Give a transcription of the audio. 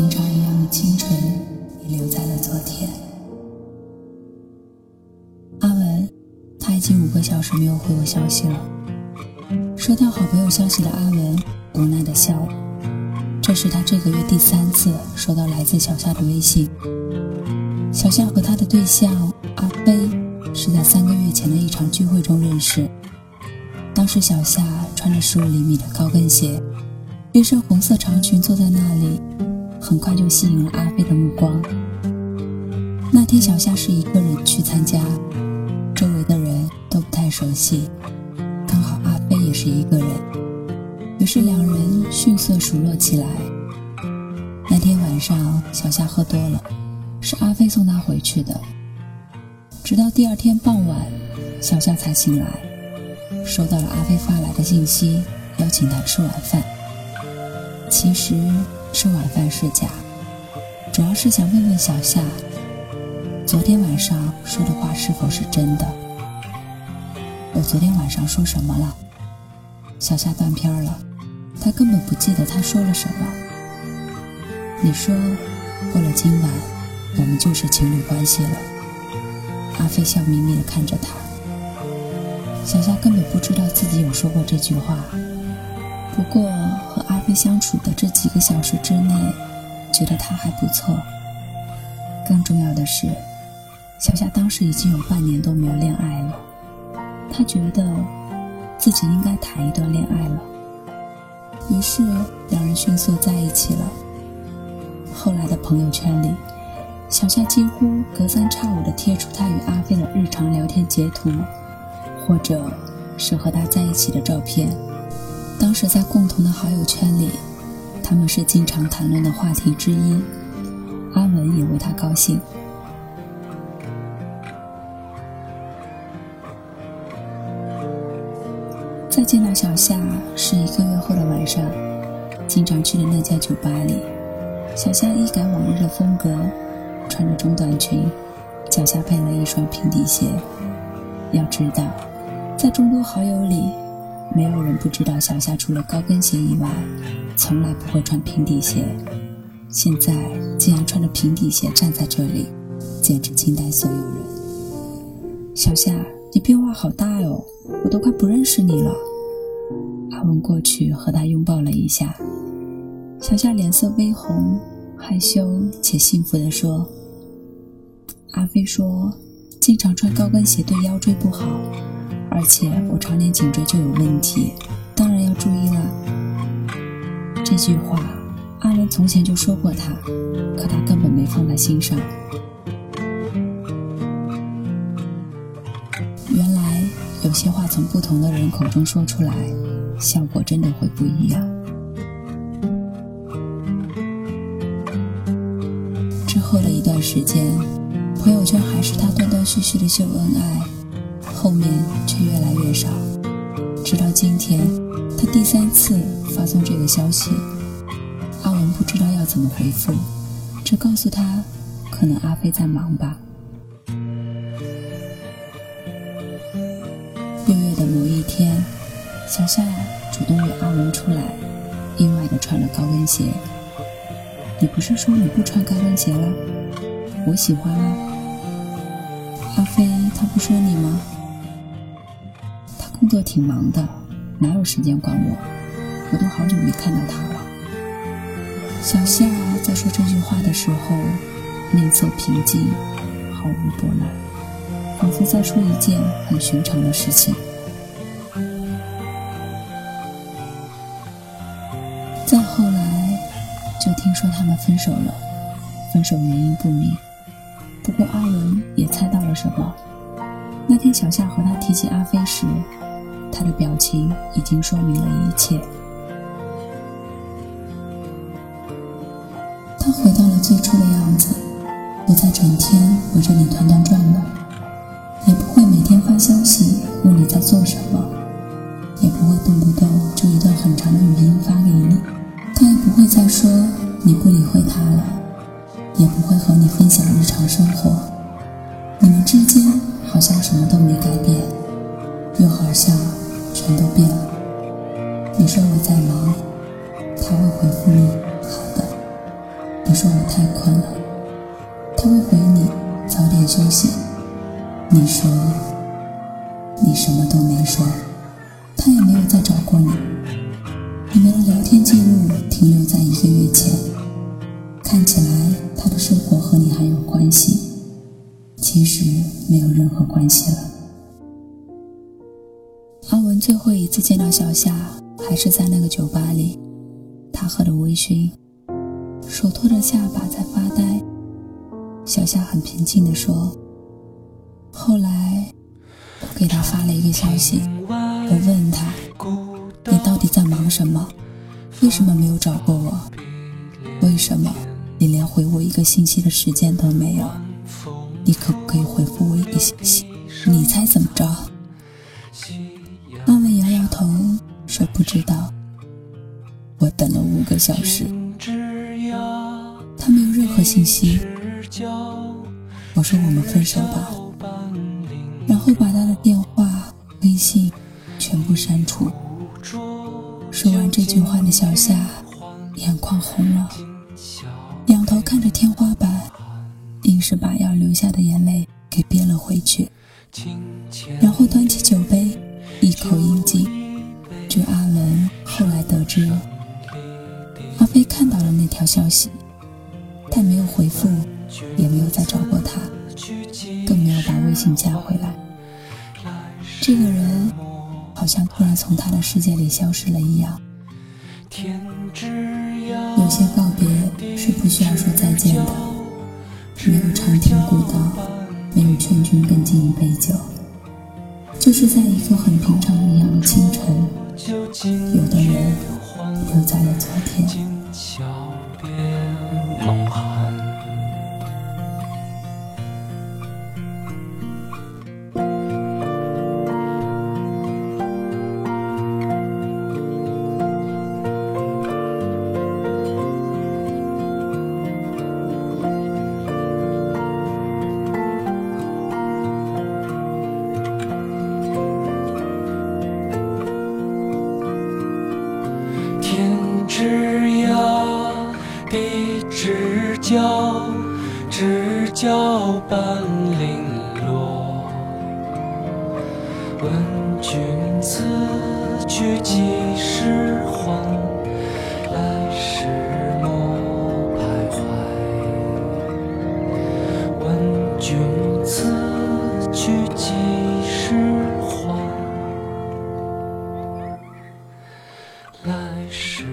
平常一样的清纯，也留在了昨天。阿文，他已经五个小时没有回我消息了。收到好朋友消息的阿文无奈的笑。这是他这个月第三次收到来自小夏的微信。小夏和他的对象阿飞是在三个月前的一场聚会中认识。当时小夏穿着十五厘米的高跟鞋，一身红色长裙坐在那里，很快就吸引了阿飞的目光。那天小夏是一个人去参加，周围的人都不太熟悉，刚好阿飞也是一个人，于是两人迅速熟络起来。那天晚上小夏喝多了，是阿飞送她回去的。直到第二天傍晚，小夏才醒来，收到了阿飞发来的信息，邀请她吃晚饭。其实吃晚饭是假，主要是想问问小夏。昨天晚上说的话是否是真的？我昨天晚上说什么了？小夏断片了，他根本不记得他说了什么。你说过了今晚，我们就是情侣关系了。阿飞笑眯眯地看着他。小夏根本不知道自己有说过这句话。不过和阿飞相处的这几个小时之内，觉得他还不错。更重要的是。小夏当时已经有半年都没有恋爱了，她觉得自己应该谈一段恋爱了，于是两人迅速在一起了。后来的朋友圈里，小夏几乎隔三差五地贴出她与阿飞的日常聊天截图，或者是和他在一起的照片。当时在共同的好友圈里，他们是经常谈论的话题之一。阿文也为他高兴。再见到小夏是一个月后的晚上，经常去的那家酒吧里，小夏一改往日的风格，穿着中短裙，脚下配了一双平底鞋。要知道，在众多好友里，没有人不知道小夏除了高跟鞋以外，从来不会穿平底鞋。现在竟然穿着平底鞋站在这里，简直惊呆所有人。小夏。你变化好大哟，我都快不认识你了。阿文过去和他拥抱了一下，小夏脸色微红，害羞且幸福地说：“阿飞说，经常穿高跟鞋对腰椎不好，而且我常年颈椎就有问题，当然要注意了。”这句话，阿文从前就说过他，可他根本没放在心上。原来有些话从不同的人口中说出来，效果真的会不一样。之后的一段时间，朋友圈还是他断断续续的秀恩爱，后面却越来越少。直到今天，他第三次发送这个消息，阿文不知道要怎么回复，只告诉他，可能阿飞在忙吧。六月的某一天，小夏主动约阿文出来，意外的穿了高跟鞋。你不是说你不穿高跟鞋了？我喜欢啊。阿飞他不说你吗？工作挺忙的，哪有时间管我？我都好久没看到他了。小夏在说这句话的时候，面色平静，毫无波澜，仿佛在说一件很寻常的事情。再后来，就听说他们分手了，分手原因不明。不过阿文也猜到了什么。那天小夏和他提起阿飞时，他的表情已经说明了一切。他回到了最初的样子，不再整天围着你团团转了，也不会每天发消息问你在做什么，也不会动不动就一段很长的语音发给你。他也不会再说。你不理会他了，也不会和你分享日常生活，你们之间好像什么都没改他会回你早点休息。你说你什么都没说，他也没有再找过你。你们的聊天记录停留在一个月前，看起来他的生活和你还有关系，其实没有任何关系了。阿文最后一次见到小夏，还是在那个酒吧里，他喝的微醺，手托着下巴在发呆。小夏很平静地说：“后来，我给他发了一个消息，我问他。”你到底在忙什么？为什么没有找过我？为什么你连回我一个信息的时间都没有？你可不可以回复我一个信息？你猜怎么着？阿文摇摇头说不知道。我等了五个小时，和信息。我说我们分手吧，然后把他的电话、微信全部删除。说完这句话的小夏，眼眶红了，仰头看着天花板，硬是把要流下的眼泪给憋了回去，然后端起酒杯，一口饮尽。据阿文后来得知，阿飞看到了那条消息，但没有回复，也没有再找过他，更没有把微信加回来。这个人。好像突然从他的世界里消失了一样。有些告别是不需要说再见的，没有长亭古道，没有劝君更尽一杯酒，就是在一个很平常一样的清晨，有交伴零落问君此去几时还？来时莫徘徊问君此去几时还？来时